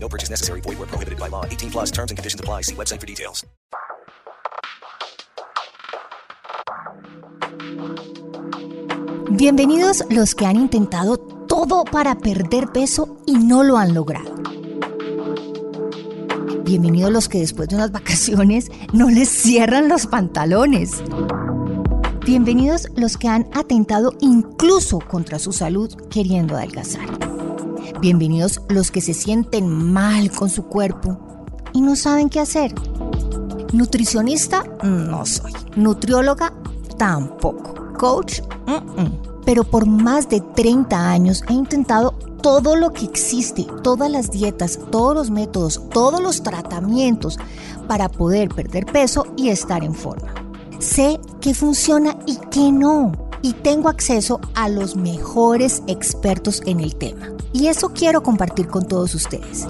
No purchase necessary. Void where prohibited by law. 18 plus terms and conditions apply. See website for details. Bienvenidos los que han intentado todo para perder peso y no lo han logrado. Bienvenidos los que después de unas vacaciones no les cierran los pantalones. Bienvenidos los que han atentado incluso contra su salud queriendo adelgazar. Bienvenidos los que se sienten mal con su cuerpo y no saben qué hacer. Nutricionista no soy. Nutrióloga tampoco. Coach, mm, mm. pero por más de 30 años he intentado todo lo que existe, todas las dietas, todos los métodos, todos los tratamientos para poder perder peso y estar en forma. Sé qué funciona y qué no. Y tengo acceso a los mejores expertos en el tema. Y eso quiero compartir con todos ustedes.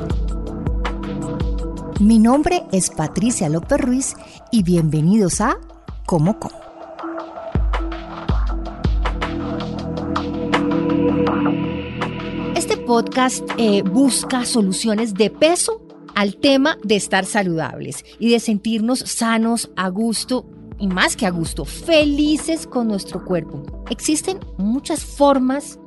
Mi nombre es Patricia López Ruiz y bienvenidos a Como Como. Este podcast eh, busca soluciones de peso al tema de estar saludables y de sentirnos sanos, a gusto y más que a gusto, felices con nuestro cuerpo. Existen muchas formas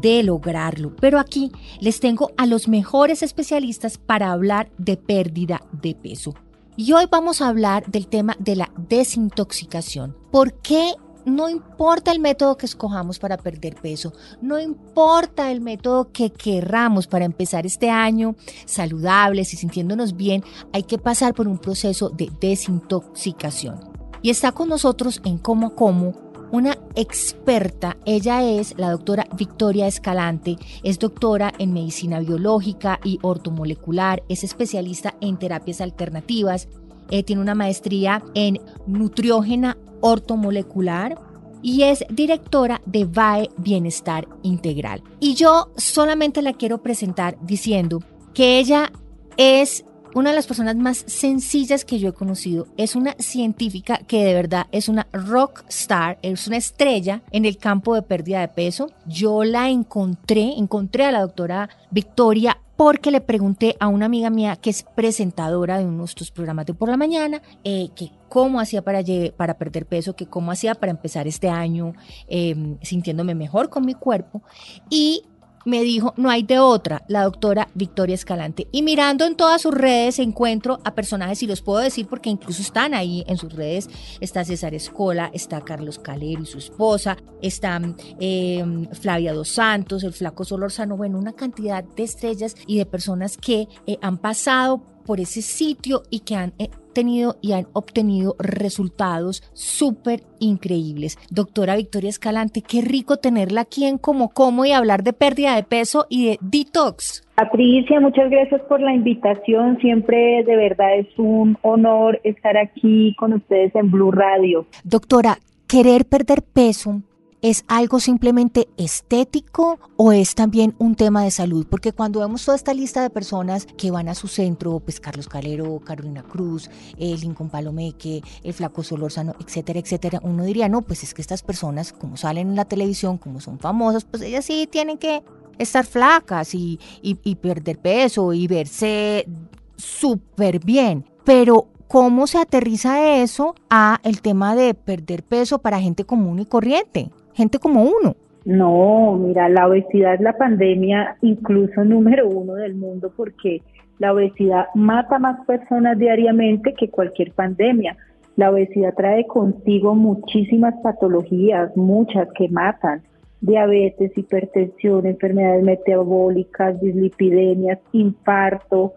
de lograrlo, pero aquí les tengo a los mejores especialistas para hablar de pérdida de peso. Y hoy vamos a hablar del tema de la desintoxicación. ¿Por qué no importa el método que escojamos para perder peso, no importa el método que querramos para empezar este año saludables y sintiéndonos bien, hay que pasar por un proceso de desintoxicación. Y está con nosotros en Como Como una experta. Ella es la doctora Victoria Escalante, es doctora en medicina biológica y ortomolecular, es especialista en terapias alternativas, eh, tiene una maestría en nutriógena ortomolecular y es directora de VAE Bienestar Integral. Y yo solamente la quiero presentar diciendo que ella es una de las personas más sencillas que yo he conocido. Es una científica que de verdad es una rock star, es una estrella en el campo de pérdida de peso. Yo la encontré, encontré a la doctora Victoria porque le pregunté a una amiga mía que es presentadora de uno de programas de por la mañana, eh, que cómo hacía para, para perder peso, que cómo hacía para empezar este año em, sintiéndome mejor con mi cuerpo. Y me dijo, no hay de otra, la doctora Victoria Escalante. Y mirando en todas sus redes encuentro a personajes, y los puedo decir porque incluso están ahí en sus redes, está César Escola, está Carlos Calero y su esposa, está em, Flavia Dos Santos, el flaco Solorzano, bueno, una cantidad de estrellas y de personas que eh, han pasado por ese sitio y que han eh, tenido y han obtenido resultados súper increíbles. Doctora Victoria Escalante, qué rico tenerla aquí en Como Como y hablar de pérdida de peso y de detox. Patricia, muchas gracias por la invitación. Siempre de verdad es un honor estar aquí con ustedes en Blue Radio. Doctora, querer perder peso ¿Es algo simplemente estético o es también un tema de salud? Porque cuando vemos toda esta lista de personas que van a su centro, pues Carlos Calero, Carolina Cruz, el Lincoln Palomeque, el Flaco Solórzano, etcétera, etcétera, uno diría, no, pues es que estas personas, como salen en la televisión, como son famosas, pues ellas sí tienen que estar flacas y, y perder peso y verse súper bien. Pero ¿cómo se aterriza eso a el tema de perder peso para gente común y corriente? Gente como uno. No, mira, la obesidad es la pandemia incluso número uno del mundo porque la obesidad mata más personas diariamente que cualquier pandemia. La obesidad trae consigo muchísimas patologías, muchas que matan. Diabetes, hipertensión, enfermedades metabólicas, dislipidemias, infarto,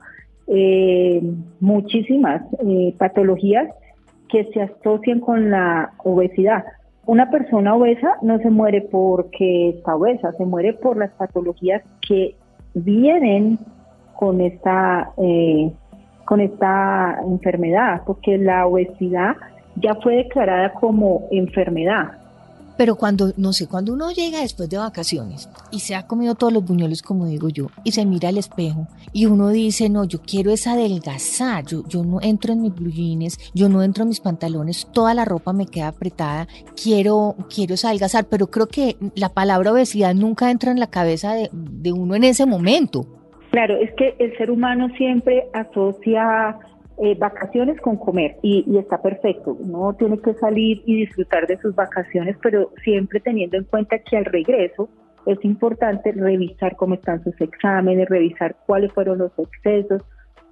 eh, muchísimas eh, patologías que se asocian con la obesidad. Una persona obesa no se muere porque está obesa, se muere por las patologías que vienen con esta, eh, con esta enfermedad, porque la obesidad ya fue declarada como enfermedad. Pero cuando, no sé, cuando uno llega después de vacaciones y se ha comido todos los buñuelos, como digo yo, y se mira al espejo y uno dice, no, yo quiero es adelgazar, yo, yo no entro en mis blue jeans, yo no entro en mis pantalones, toda la ropa me queda apretada, quiero, quiero es adelgazar, pero creo que la palabra obesidad nunca entra en la cabeza de, de uno en ese momento. Claro, es que el ser humano siempre asocia eh, vacaciones con comer y, está perfecto. Uno tiene que salir y disfrutar de sus vacaciones, pero siempre teniendo en cuenta que al regreso es importante revisar cómo están sus exámenes, revisar cuáles fueron los excesos,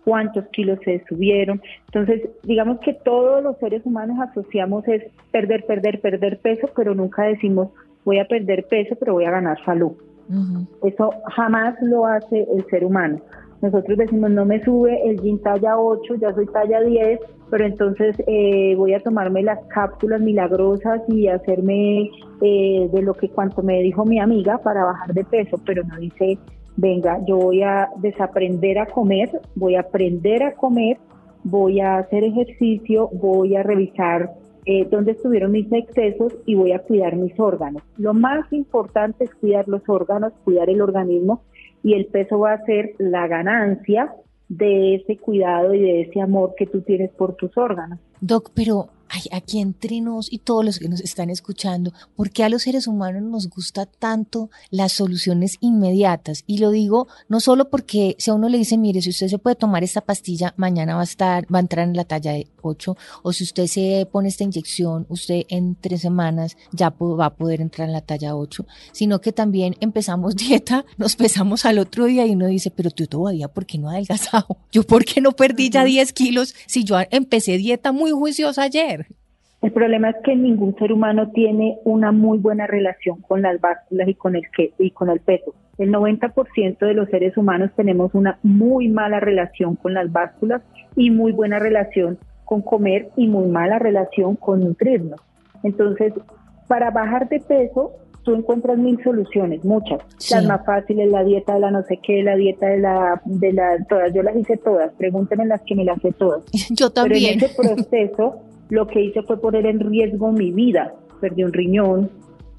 cuántos kilos se subieron. Entonces, digamos que todos los seres humanos asociamos es perder, perder, perder peso, pero nunca decimos voy a perder peso, pero voy a ganar salud. Eso jamás lo hace el ser humano. Nosotros decimos, no me sube el jean talla 8, ya soy talla 10, pero entonces eh, voy a tomarme las cápsulas milagrosas y hacerme eh, de lo que cuanto me dijo mi amiga para bajar de peso, pero no dice, venga, yo voy a desaprender a comer, voy a aprender a comer, voy a hacer ejercicio, voy a revisar eh, dónde estuvieron mis excesos y voy a cuidar mis órganos. Lo más importante es cuidar los órganos, cuidar el organismo y el peso va a ser la ganancia de ese cuidado y de ese amor que tú tienes por tus órganos. Doc, pero aquí entre nos y todos los que nos están escuchando, ¿por qué a los seres humanos nos gusta tanto las soluciones inmediatas? Y lo digo no solo porque si a uno le dice, mire, si usted se puede tomar esta pastilla, mañana va a estar, va a entrar en la talla de 8, o si usted se pone esta inyección, usted en tres semanas ya va a poder entrar en la talla 8, sino que también empezamos dieta, nos pesamos al otro día y uno dice, pero tú todavía, ¿por qué no adelgazado? Yo, ¿por qué no perdí ya 10 kilos si yo empecé dieta muy juiciosa ayer? El problema es que ningún ser humano tiene una muy buena relación con las básculas y con el que, y con el peso. El 90% de los seres humanos tenemos una muy mala relación con las básculas y muy buena relación con comer y muy mala relación con nutrirnos. Entonces, para bajar de peso, tú encuentras mil soluciones, muchas. Las más fáciles, la dieta de la no sé qué, la dieta de la, de la, todas, yo las hice todas, pregúntenme las que me las sé todas. Yo también. Pero en ese proceso lo que hice fue poner en riesgo mi vida. Perdí un riñón,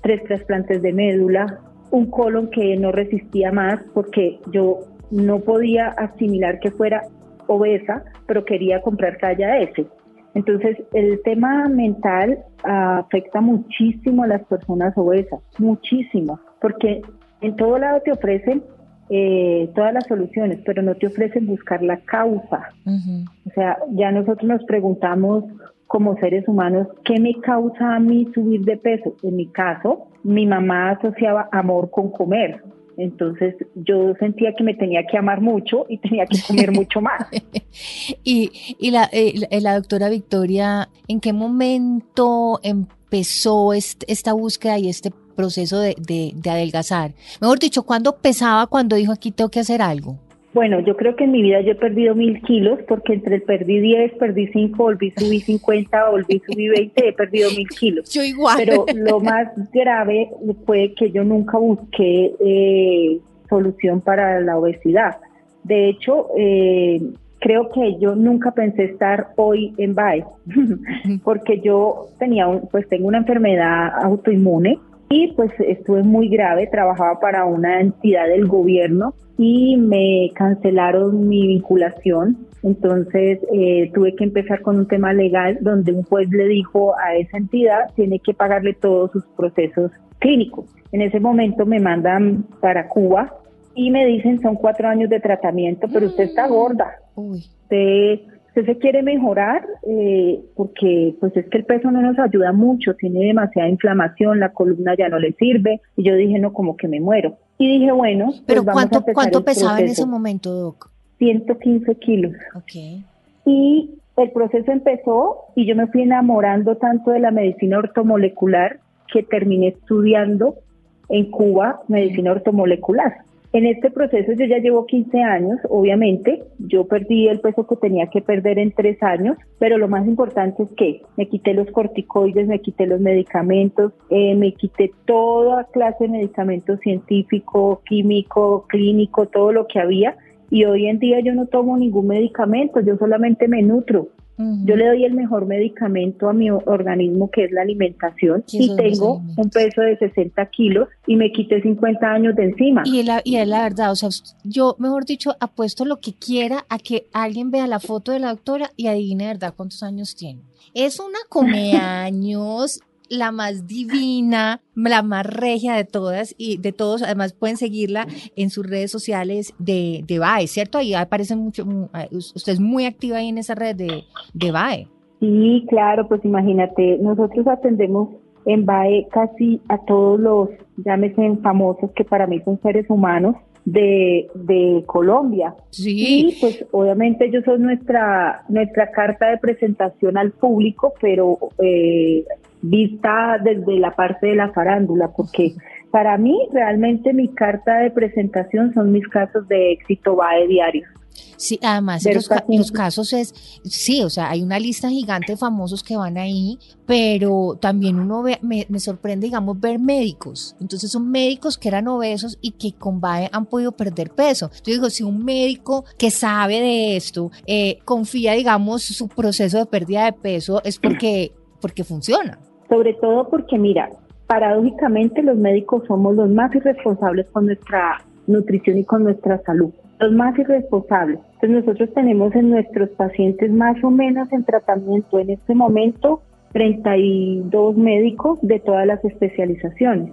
tres trasplantes de médula, un colon que no resistía más porque yo no podía asimilar que fuera obesa, pero quería comprar talla S. Entonces, el tema mental afecta muchísimo a las personas obesas, muchísimo, porque en todo lado te ofrecen eh, todas las soluciones, pero no te ofrecen buscar la causa. O sea, ya nosotros nos preguntamos como seres humanos, ¿qué me causa a mí subir de peso? En mi caso, mi mamá asociaba amor con comer. Entonces yo sentía que me tenía que amar mucho y tenía que comer mucho más. y y la, eh, la, doctora Victoria, ¿en qué momento empezó esta búsqueda y este proceso de, de adelgazar? Mejor dicho, ¿cuándo pesaba cuando dijo aquí tengo que hacer algo? Bueno, yo creo que en mi vida yo he perdido mil kilos porque entre el perdí 10, perdí 5, volví subí 50, volví subí 20, he perdido mil kilos. Yo igual. Pero lo más grave fue que yo nunca busqué eh, solución para la obesidad. De hecho, eh, creo que yo nunca pensé estar hoy en BAE porque yo tenía, un, pues tengo una enfermedad autoinmune y pues estuve muy grave, trabajaba para una entidad del gobierno y me cancelaron mi vinculación. Entonces eh, tuve que empezar con un tema legal donde un juez le dijo a esa entidad tiene que pagarle todos sus procesos clínicos. En ese momento me mandan para Cuba y me dicen son cuatro años de tratamiento, pero usted está gorda. Usted usted se quiere mejorar eh, porque pues es que el peso no nos ayuda mucho, tiene demasiada inflamación, la columna ya no le sirve y yo dije no como que me muero. Y dije bueno pues pero cuánto cuánto pesaba en ese momento doc 115 kilos. Okay. y el proceso empezó y yo me fui enamorando tanto de la medicina ortomolecular que terminé estudiando en Cuba medicina ortomolecular en este proceso yo ya llevo 15 años, obviamente, yo perdí el peso que tenía que perder en tres años, pero lo más importante es que me quité los corticoides, me quité los medicamentos, eh, me quité toda clase de medicamentos científico, químico, clínico, todo lo que había y hoy en día yo no tomo ningún medicamento, yo solamente me nutro. Yo le doy el mejor medicamento a mi organismo, que es la alimentación, y tengo un peso de 60 kilos y me quité 50 años de encima. Y es, la, y es la verdad, o sea, yo, mejor dicho, apuesto lo que quiera a que alguien vea la foto de la doctora y adivine, ¿verdad?, cuántos años tiene. Es una come años la más divina, la más regia de todas y de todos. Además, pueden seguirla en sus redes sociales de, de BAE, ¿cierto? Ahí aparece mucho. Usted es muy activa ahí en esa red de, de BAE. Sí, claro, pues imagínate, nosotros atendemos en BAE casi a todos los, llámese famosos, que para mí son seres humanos, de, de Colombia. Sí. Y pues obviamente ellos son nuestra, nuestra carta de presentación al público, pero eh, vista desde la parte de la farándula, porque para mí realmente mi carta de presentación son mis casos de éxito va de diario. Sí, además los, los, casos es, sí, o sea, hay una lista gigante de famosos que van ahí, pero también uno ve, me, sorprende, digamos, ver médicos. Entonces son médicos que eran obesos y que con BAE han podido perder peso. Yo digo, si un médico que sabe de esto eh, confía, digamos, su proceso de pérdida de peso es porque, porque funciona sobre todo porque mira, paradójicamente los médicos somos los más irresponsables con nuestra nutrición y con nuestra salud, los más irresponsables. Entonces nosotros tenemos en nuestros pacientes más o menos en tratamiento en este momento 32 médicos de todas las especializaciones.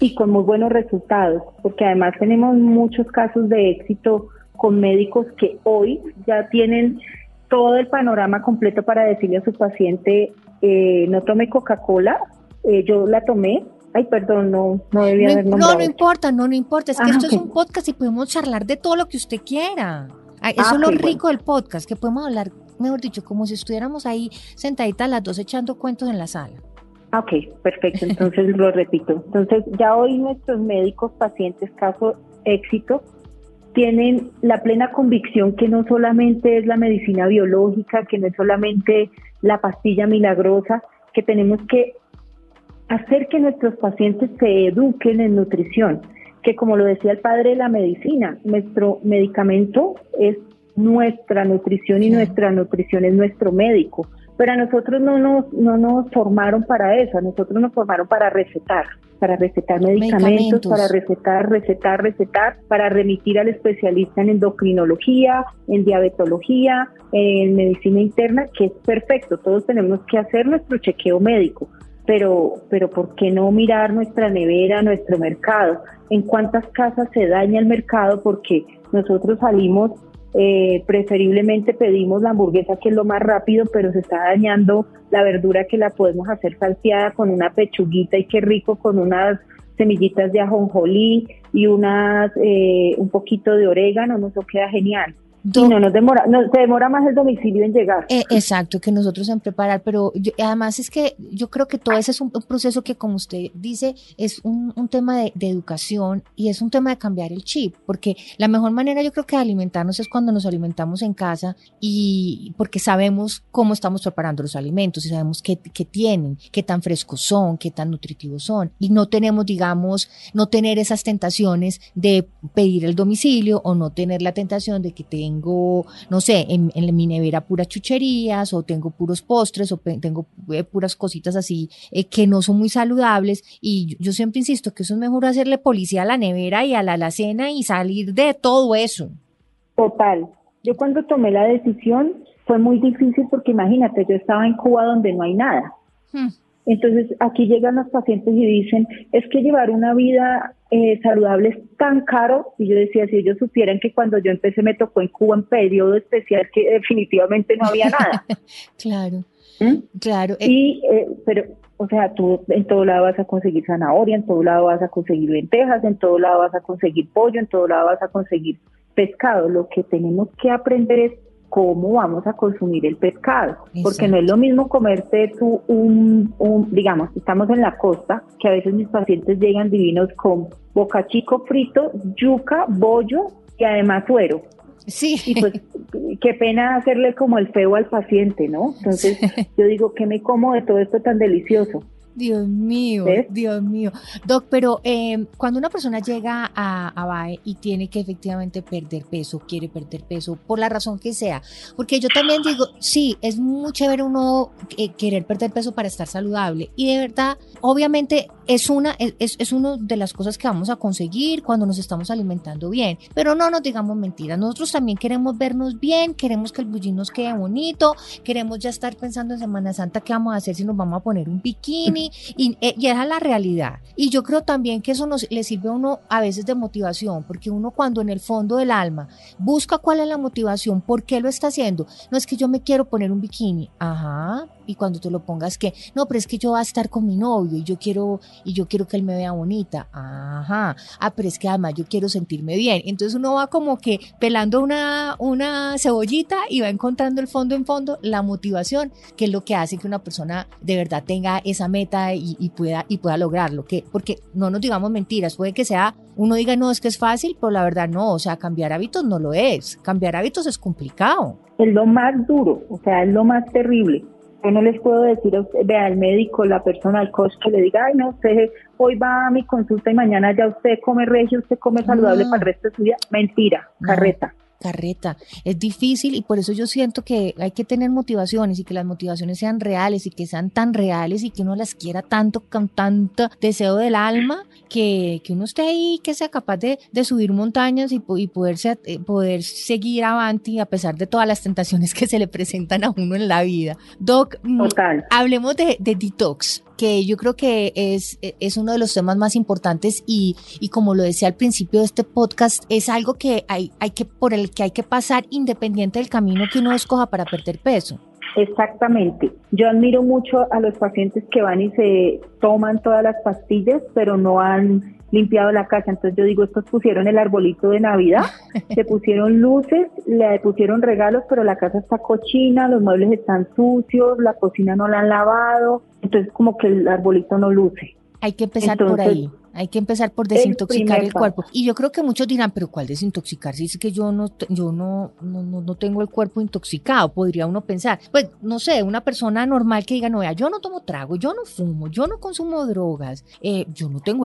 Y con muy buenos resultados, porque además tenemos muchos casos de éxito con médicos que hoy ya tienen todo el panorama completo para decirle a su paciente eh, no tome Coca-Cola, eh, yo la tomé. Ay, perdón, no, no debía haber nombrado. No, no importa, no, no importa. Es que esto es un podcast y podemos charlar de todo lo que usted quiera. Eso es ah, lo rico del podcast, que podemos hablar, mejor dicho, como si estuviéramos ahí sentaditas las dos echando cuentos en la sala. Ah, ok, perfecto. Entonces lo repito. Entonces ya hoy nuestros médicos, pacientes, caso éxito, tienen la plena convicción que no solamente es la medicina biológica, que no es solamente la pastilla milagrosa, que tenemos que hacer que nuestros pacientes se eduquen en nutrición, que como lo decía el padre de la medicina, nuestro medicamento es nuestra nutrición y nuestra nutrición es nuestro médico. Pero a nosotros no nos, no nos formaron para eso, a nosotros nos formaron para recetar, para recetar medicamentos, para recetar, recetar, recetar, para remitir al especialista en endocrinología, en diabetología, en medicina interna, que es perfecto, todos tenemos que hacer nuestro chequeo médico, pero, pero ¿por qué no mirar nuestra nevera, nuestro mercado? ¿En cuántas casas se daña el mercado? Porque nosotros salimos eh, preferiblemente pedimos la hamburguesa que es lo más rápido, pero se está dañando la verdura que la podemos hacer salteada con una pechuguita y qué rico con unas semillitas de ajonjolí y unas eh, un poquito de orégano, nos queda genial no nos demora, no, se demora más el domicilio en llegar. Eh, exacto, que nosotros en preparar, pero además es que yo creo que todo ese es un, proceso que, como usted dice, es un, tema de, educación y es un tema de cambiar el chip, porque la mejor manera yo creo que de alimentarnos es cuando nos alimentamos en casa y porque sabemos cómo estamos preparando los alimentos y sabemos qué, qué tienen, qué tan frescos son, qué tan nutritivos son y no tenemos, digamos, no tener esas tentaciones de pedir el domicilio o no tener la tentación de que tenga tengo, no sé, en, mi nevera puras chucherías o tengo puros postres o tengo eh, puras cositas así eh, que no son muy saludables y yo, siempre insisto que eso es mejor hacerle policía a la nevera y a la alacena y salir de todo eso. Total. Yo cuando tomé la decisión fue muy difícil porque imagínate, yo estaba en Cuba donde no hay nada. Hmm. Entonces aquí llegan los pacientes y dicen, es que llevar una vida eh, saludable es tan caro. Y yo decía, si ellos supieran que cuando yo empecé me tocó en Cuba un periodo especial que definitivamente no había nada. claro. ¿Mm? Claro. Eh. Y, eh, pero, o sea, tú en todo lado vas a conseguir zanahoria, en todo lado vas a conseguir lentejas, en todo lado vas a conseguir pollo, en todo lado vas a conseguir pescado. Lo que tenemos que aprender es cómo vamos a consumir el pescado, porque no es lo mismo comerte tú un, un, digamos, estamos en la costa, que a veces mis pacientes llegan divinos con boca chico frito, yuca, bollo y además suero. Sí. Y pues qué pena hacerle como el feo al paciente, ¿no? Entonces yo digo, ¿qué me como de todo esto tan delicioso? Dios mío, ¿Ves? Dios mío. Doc, pero eh, cuando una persona llega a, a BAE y tiene que efectivamente perder peso, quiere perder peso, por la razón que sea, porque yo también digo, sí, es muy chévere uno eh, querer perder peso para estar saludable y de verdad, obviamente es una, es, es una de las cosas que vamos a conseguir cuando nos estamos alimentando bien, pero no nos digamos mentiras, nosotros también queremos vernos bien, queremos que el bullín nos quede bonito, queremos ya estar pensando en Semana Santa qué vamos a hacer si nos vamos a poner un bikini y, eh, y esa es la realidad. Y yo creo también que eso nos le sirve a uno a veces de motivación, porque uno cuando en el fondo del alma busca cuál es la motivación, por qué lo está haciendo. No es que yo me quiero poner un bikini, ajá, y cuando te lo pongas que, no, pero es que yo voy a estar con mi novio y yo quiero y yo quiero que él me vea bonita, ajá. Ah, pero es que además yo quiero sentirme bien. Entonces uno va como que pelando una una cebollita y va encontrando el fondo en fondo la motivación, que es lo que hace que una persona de verdad tenga esa meta y, y pueda y pueda lograrlo, que porque no nos digamos mentiras, puede que sea uno diga no es que es fácil, pero la verdad no, o sea, cambiar hábitos no lo es. Cambiar hábitos es complicado. Es lo más duro, o sea, es lo más terrible. Yo no les puedo decir a usted, vea, el médico, la persona, el coach que le diga, ay, no, usted hoy va a mi consulta y mañana ya usted come regio, usted come saludable No. para el resto de su vida. Mentira, No. carreta. Carreta. Es difícil y por eso yo siento que hay que tener motivaciones y que las motivaciones sean reales y que sean tan reales y que uno las quiera tanto con tanto deseo del alma que, que uno esté ahí, que sea capaz de, de subir montañas y, y poderse, eh, poder seguir avanti a pesar de todas las tentaciones que se le presentan a uno en la vida. Doc, mm, Total. Hablemos de, de detox, que yo creo que es, es uno de los temas más importantes y, y como lo decía al principio de este podcast, es algo que hay, hay que, por el que hay que pasar independiente del camino que uno escoja para perder peso. Exactamente. Yo admiro mucho a los pacientes que van y se toman todas las pastillas, pero no han limpiado la casa. Entonces yo digo, estos pusieron el arbolito de Navidad, se pusieron luces, le pusieron regalos, pero la casa está cochina, los muebles están sucios, la cocina no la han lavado. Entonces como que el arbolito no luce. Hay que empezar por ahí. Hay que empezar por desintoxicar el cuerpo. Y yo creo que muchos dirán, pero ¿cuál desintoxicar? Si es que yo no, yo no, no, no, no tengo el cuerpo intoxicado, podría uno pensar. Pues, no sé, una persona normal que diga, no, vea, yo no tomo trago, yo no fumo, yo no consumo drogas, eh, yo no tengo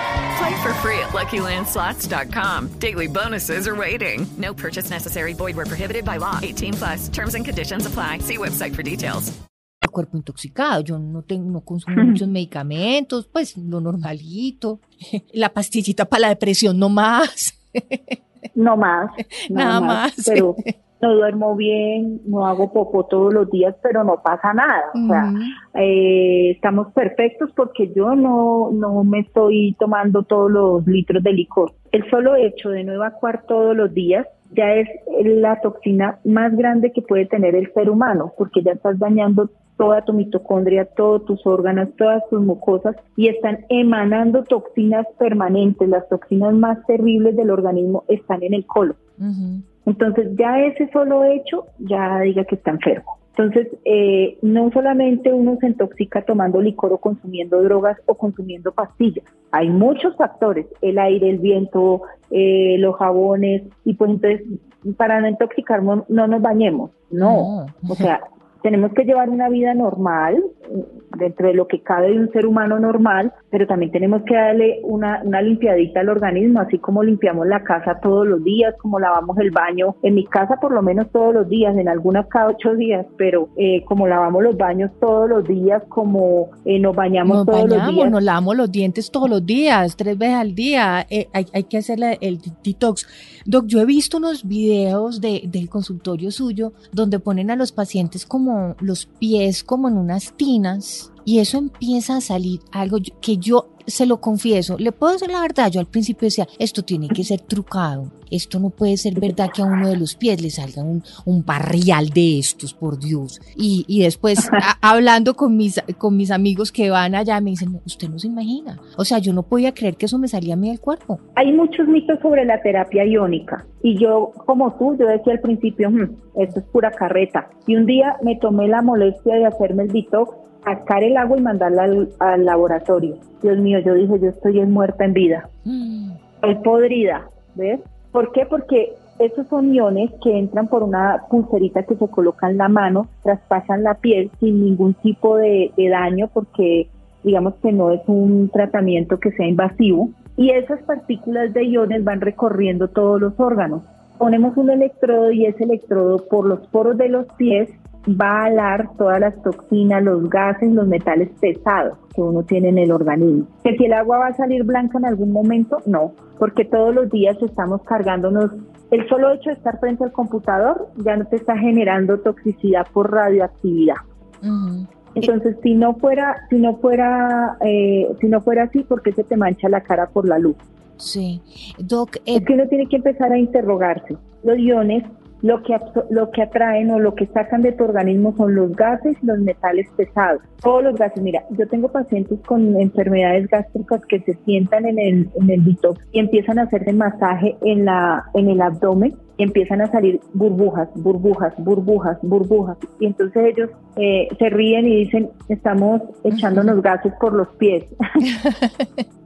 Play for free at LuckyLandSlots.com. Daily bonuses are waiting. No purchase necessary. Void where prohibited by law. 18 plus. Terms and conditions apply. See website for details. el cuerpo intoxicado, yo no tengo, no consumo muchos medicamentos, pues lo normalito, la pastillita para la depresión no más. No más. Nada más. Pero no duermo bien, no hago popo todos los días, pero no pasa nada. O sea, eh, estamos perfectos porque yo no, no me estoy tomando todos los litros de licor. El solo hecho de no evacuar todos los días ya es la toxina más grande que puede tener el ser humano, porque ya estás dañando toda tu mitocondria, todos tus órganos, todas tus mucosas y están emanando toxinas permanentes. Las toxinas más terribles del organismo están en el colon. Entonces ya ese solo hecho ya diga que está enfermo. Entonces, eh, no solamente uno se intoxica tomando licor o consumiendo drogas o consumiendo pastillas. Hay muchos factores, el aire, el viento, eh, los jabones, y pues entonces para no intoxicarnos no nos bañemos. No, No. o sea, tenemos que llevar una vida normal, dentro de lo que cabe de un ser humano normal, pero también tenemos que darle una, una limpiadita al organismo, así como limpiamos la casa todos los días, como lavamos el baño, en mi casa por lo menos todos los días, en algunas cada ocho días, pero eh, como lavamos los baños todos los días, como eh, nos bañamos Nos todos los días. nos lavamos los dientes todos los días, tres veces al día. eh, hay, hay que hacer la- el detox. Doc, yo he visto unos videos de, del consultorio suyo donde ponen a los pacientes como los pies como en unas tinas y eso empieza a salir algo que yo se lo confieso, le puedo decir la verdad, yo al principio decía, esto tiene que ser trucado, esto no puede ser verdad que a uno de los pies le salga un, un barrial de estos, por Dios. Y, y después, a- hablando con mis, con mis amigos que van allá, me dicen, "No, usted no se imagina. O sea, yo no podía creer que eso me salía a mí del cuerpo. Hay muchos mitos sobre la terapia iónica y yo, como tú, yo decía al principio, "Hmm, esto es pura carreta. Y un día me tomé la molestia de hacerme el detox, sacar el agua y mandarla al, al laboratorio. Dios mío, yo dije, yo estoy en muerta en vida. Mm, Estoy podrida, ¿ves? ¿Por qué? Porque esos son iones que entran por una pulserita que se coloca en la mano, traspasan la piel sin ningún tipo de, de daño porque digamos que no es un tratamiento que sea invasivo y esas partículas de iones van recorriendo todos los órganos. Ponemos un electrodo y ese electrodo por los poros de los pies va a alar todas las toxinas, los gases, los metales pesados que uno tiene en el organismo. Que si el agua va a salir blanca en algún momento, no, porque todos los días estamos cargándonos. El solo hecho de estar frente al computador ya no te está generando toxicidad por radioactividad. ujú. Entonces, si no fuera, si no fuera, eh, si no fuera así, ¿por qué se te mancha la cara por la luz? Sí. Doc, eh, Es que uno tiene que empezar a interrogarse. Los iones lo que, lo que atraen o lo que sacan de tu organismo son los gases y los metales pesados. Todos los gases. Mira, yo tengo pacientes con enfermedades gástricas que se sientan en el, en el detox y empiezan a hacerse masaje en, la, en el abdomen y empiezan a salir burbujas, burbujas, burbujas, burbujas. Y entonces ellos eh, se ríen y dicen, estamos echándonos gases por los pies.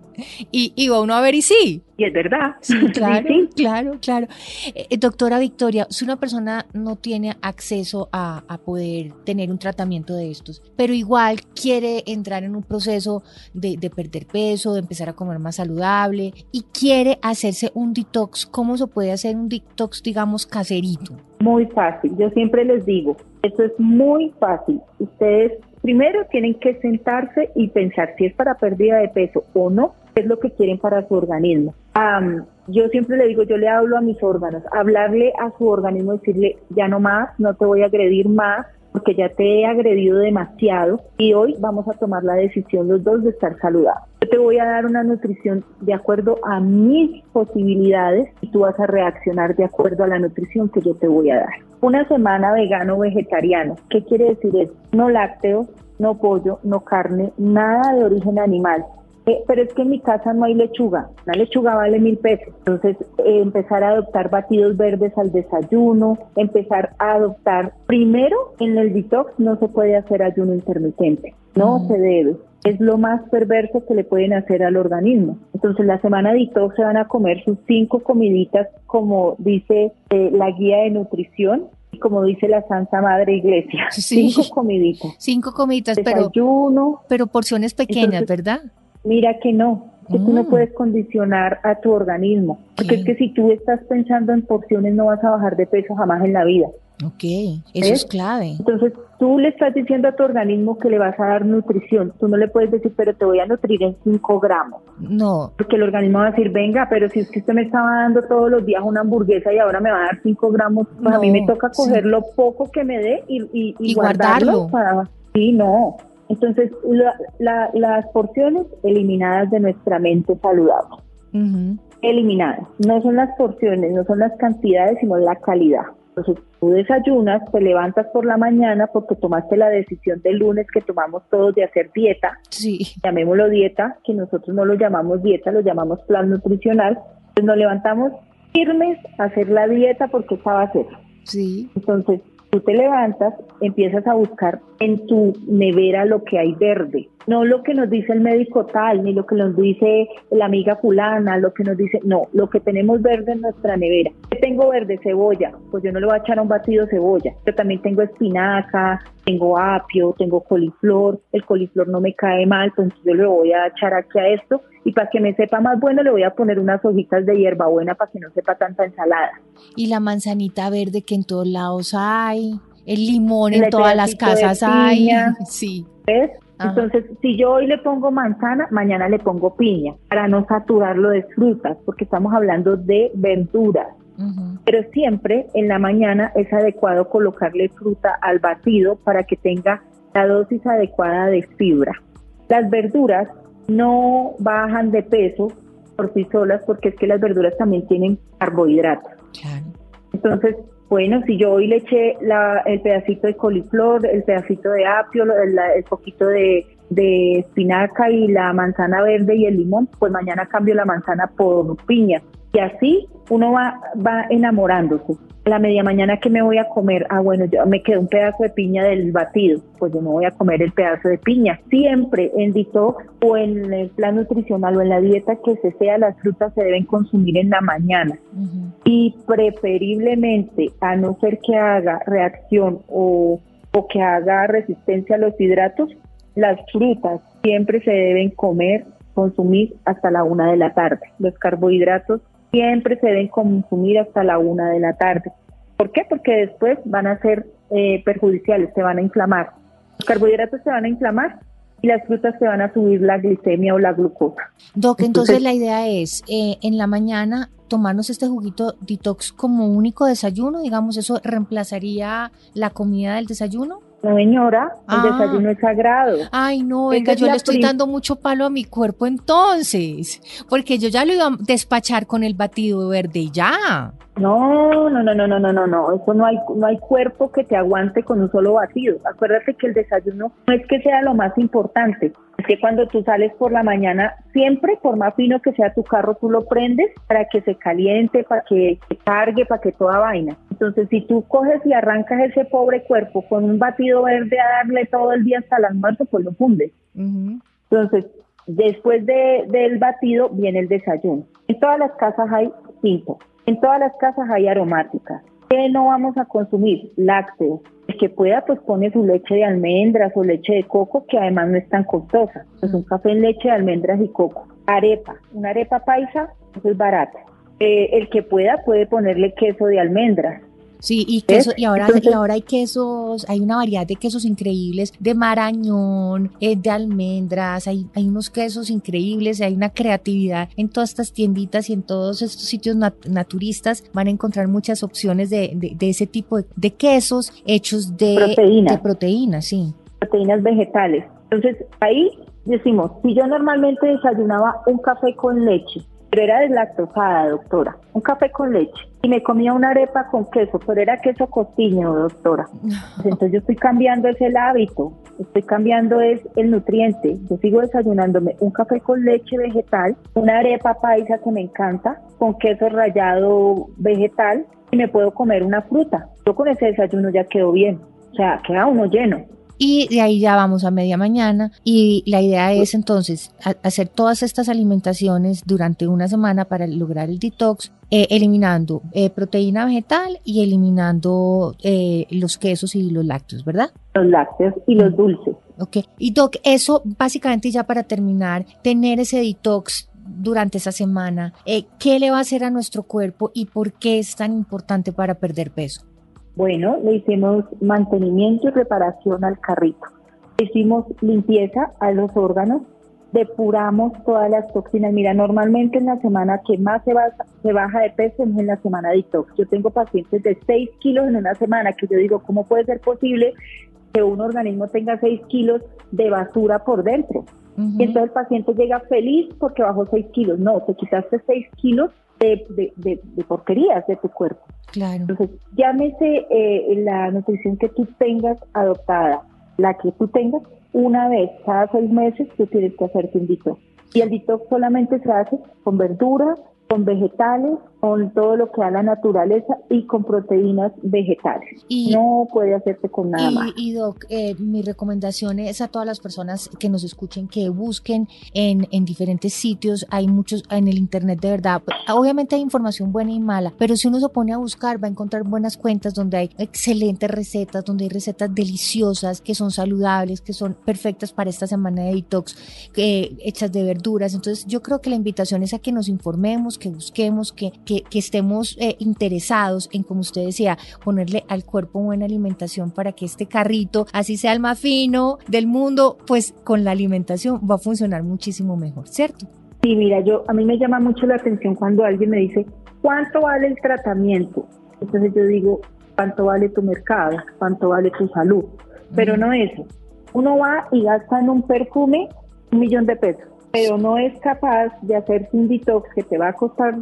y, y va uno a ver y sí. y es verdad. Sí, claro, sí. claro, claro. Eh, eh, doctora Victoria, si una persona no tiene acceso a, a poder tener un tratamiento de estos, pero igual quiere entrar en un proceso de, de perder peso, de empezar a comer más saludable y quiere hacerse un detox, ¿cómo se puede hacer un detox, digamos, caserito? Muy fácil. Yo siempre les digo, esto es muy fácil. Ustedes primero tienen que sentarse y pensar si es para pérdida de peso o no, es lo que quieren para su organismo. Am, yo siempre le digo, yo le hablo a mis órganos, hablarle a su organismo, decirle, ya no más, no te voy a agredir más, porque ya te he agredido demasiado y hoy vamos a tomar la decisión los dos de estar saludables. Yo te voy a dar una nutrición de acuerdo a mis posibilidades y tú vas a reaccionar de acuerdo a la nutrición que yo te voy a dar. Una semana vegano vegetariano. ¿Qué quiere decir eso? No lácteos, no pollo, no carne, nada de origen animal. Eh, pero es que en mi casa no hay lechuga, una lechuga vale mil pesos. Entonces, eh, empezar a adoptar batidos verdes al desayuno, empezar a adoptar, primero en el detox no se puede hacer ayuno intermitente, no Mm. se debe. Es lo más perverso que le pueden hacer al organismo. Entonces, la semana detox se van a comer sus cinco comiditas, como dice eh, la guía de nutrición y como dice la Santa Madre Iglesia. Sí. Cinco comiditas. Cinco pero, Desayuno, pero porciones pequeñas, Entonces, ¿verdad? Mira que no, que tú no Mm. puedes condicionar a tu organismo, porque es que si tú estás pensando en porciones no vas a bajar de peso jamás en la vida. Ok, eso ¿Ves? es clave. Entonces tú le estás diciendo a tu organismo que le vas a dar nutrición, tú no le puedes decir, pero te voy a nutrir en 5 gramos, No, porque el organismo va a decir, venga, pero si es que usted me estaba dando todos los días una hamburguesa y ahora me va a dar 5 gramos, pues a mí me toca sí. coger lo poco que me dé y, y, y Y guardarlo. para- Sí, no. Entonces, la- la- las porciones eliminadas de nuestra mente saludable. Eliminadas. No son las porciones, no son las cantidades, sino la calidad. Entonces, tú desayunas, te levantas por la mañana porque tomaste la decisión del lunes que tomamos todos de hacer dieta, sí, llamémoslo dieta, que nosotros no lo llamamos dieta, lo llamamos plan nutricional. Pues nos levantamos firmes a hacer la dieta porque esa va a ser. sí, Entonces, tú te levantas, empiezas a buscar en tu nevera lo que hay verde, no lo que nos dice el médico tal, ni lo que nos dice la amiga fulana, lo que nos dice, no, lo que tenemos verde en nuestra nevera. ¿Qué tengo verde? Cebolla, pues yo no le voy a echar a un batido cebolla, pero también tengo espinaca, tengo apio, tengo coliflor, el coliflor no me cae mal, pues yo le voy a echar aquí a esto y para que me sepa más bueno le voy a poner unas hojitas de hierbabuena para que no sepa tanta ensalada. y la manzanita verde que en todos lados hay, el limón El en todas las casas hay, sí, ¿Ves? Ajá. Entonces, si yo hoy le pongo manzana, mañana le pongo piña, para no saturarlo de frutas, porque estamos hablando de verduras. Pero siempre en la mañana es adecuado colocarle fruta al batido para que tenga la dosis adecuada de fibra. Las verduras no bajan de peso por sí solas porque es que las verduras también tienen carbohidratos. Entonces, bueno, si yo hoy le eché la, el pedacito de coliflor, el pedacito de apio, el, el poquito de, de espinaca y la manzana verde y el limón, pues mañana cambio la manzana por piña. Y así uno va, va enamorándose. La media mañana que me voy a comer, ah bueno, yo me quedó un pedazo de piña del batido, pues yo me voy a comer el pedazo de piña. Siempre en dito o en el plan nutricional o en la dieta que se sea, las frutas se deben consumir en la mañana. Y preferiblemente, a no ser que haga reacción o, o que haga resistencia a los hidratos, las frutas siempre se deben comer, consumir hasta la una de la tarde. Los carbohidratos siempre se deben consumir hasta la una de la tarde. ¿Por qué? Porque después van a ser eh, perjudiciales, se van a inflamar. Los carbohidratos se van a inflamar y las frutas se van a subir la glicemia o la glucosa. Doc, entonces, la idea es eh, en la mañana tomarnos este juguito detox como único desayuno, digamos, eso reemplazaría la comida del desayuno. No, señora, el ah. desayuno es sagrado. Ay, no, venga, yo le estoy dando mucho palo a mi cuerpo entonces, porque yo ya lo iba a despachar con el batido verde y ya. No, no, no, no, no, no, no, no. Eso no hay, no hay cuerpo que te aguante con un solo batido. Acuérdate que el desayuno no es que sea lo más importante. Es que cuando tú sales por la mañana, siempre, por más fino que sea tu carro, tú lo prendes para que se caliente, para que se cargue, para que toda vaina. Entonces, si tú coges y arrancas ese pobre cuerpo con un batido verde a darle todo el día hasta el almuerzo, pues lo fundes. Entonces, después de, del batido viene el desayuno. En todas las casas hay cinco en todas las casas hay aromáticas. ¿Qué no vamos a consumir? Lácteos. El que pueda, pues pone su leche de almendras o leche de coco, que además no es tan costosa. Es un café en leche de almendras y coco. Arepa. Una arepa paisa, eso es barata. Eh, el que pueda puede ponerle queso de almendras. Sí, y queso, y ahora, y ahora hay quesos, hay una variedad de quesos increíbles, de marañón, eh, de almendras, hay, hay unos quesos increíbles, hay una creatividad en todas estas tienditas y en todos estos sitios naturistas van a encontrar muchas opciones de, de, ese tipo de, quesos hechos de proteínas. de proteínas, sí. Proteínas vegetales. Entonces, ahí decimos, si yo normalmente desayunaba un café con leche, pero era deslactosada, doctora. Un café con leche. Y me comía una arepa con queso, pero era queso costiño, doctora. Entonces yo estoy cambiando ese hábito, estoy cambiando es el nutriente. Yo sigo desayunándome un café con leche vegetal, una arepa paisa que me encanta, con queso rallado vegetal, y me puedo comer una fruta. Yo con ese desayuno ya quedo bien. O sea, queda uno lleno y de ahí ya vamos a media mañana y la idea es entonces hacer todas estas alimentaciones durante una semana para lograr el detox, eh, eliminando eh, proteína vegetal y eliminando eh, los quesos y los lácteos, ¿verdad? Los lácteos y los dulces. Ok, y Doc, eso básicamente ya para terminar, tener ese detox durante esa semana, ¿qué le va a hacer a nuestro cuerpo y por qué es tan importante para perder peso? Bueno, le hicimos mantenimiento y reparación al carrito. Hicimos limpieza a los órganos, depuramos todas las toxinas. Mira, normalmente en la semana que más se, se baja de peso es en la semana de detox. Yo tengo pacientes de 6 kilos en una semana que yo digo, ¿cómo puede ser posible que un organismo tenga 6 kilos de basura por dentro? Y entonces el paciente llega feliz porque bajó 6 kilos. No, te quitaste 6 kilos de, de, porquerías de tu cuerpo. Claro. Entonces, llámese eh, la nutrición que tú tengas adoptada, la que tú tengas, una vez cada seis meses tú tienes que hacerte un detox. Y el detox solamente se hace con verduras, con vegetales, con todo lo que da la naturaleza y con proteínas vegetales. Y, no puede hacerse con nada más. Y Doc, eh, mi recomendación es a todas las personas que nos escuchen que busquen en, en diferentes sitios. Hay muchos en el internet de verdad. Obviamente hay información buena y mala, pero si uno se pone a buscar va a encontrar buenas cuentas donde hay excelentes recetas, donde hay recetas deliciosas, que son saludables, que son perfectas para esta semana de detox, eh, hechas de verduras. Entonces yo creo que la invitación es a que nos informemos, que busquemos, que, que, estemos eh, interesados en, como usted decía, ponerle al cuerpo buena alimentación para que este carrito, así sea el más fino del mundo, pues con la alimentación va a funcionar muchísimo mejor, ¿cierto? Sí, mira, yo a mí me llama mucho la atención cuando alguien me dice, ¿cuánto vale el tratamiento? Entonces yo digo, ¿cuánto vale tu mercado? ¿Cuánto vale tu salud? Pero no eso. Uno va y gasta en un perfume un millón de pesos, pero no es capaz de hacerse un detox que te va a costar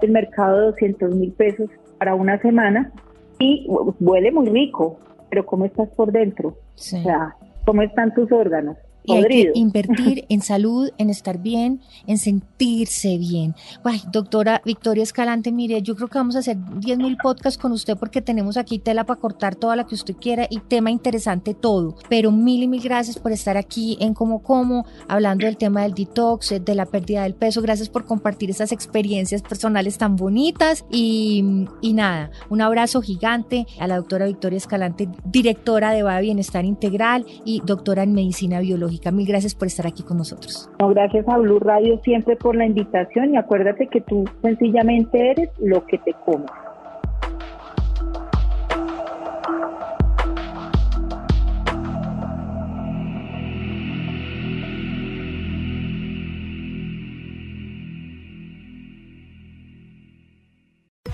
el mercado de 200 mil pesos para una semana y huele muy rico, pero ¿cómo estás por dentro? O sea, ¿cómo están tus órganos? Y hay que invertir en salud, en estar bien, en sentirse bien. Ay, doctora Victoria Escalante, mire, yo creo que vamos a hacer 10 mil podcasts con usted porque tenemos aquí tela para cortar toda la que usted quiera y tema interesante todo. Pero mil y mil gracias por estar aquí en Como Como, hablando del tema del detox, de la pérdida del peso. Gracias por compartir esas experiencias personales tan bonitas. Y, y nada, un abrazo gigante a la doctora Victoria Escalante, directora de Va Bienestar Integral y doctora en Medicina Biológica. Mil gracias por estar aquí con nosotros. No, gracias a Blue Radio siempre por la invitación y acuérdate que tú sencillamente eres lo que te comes.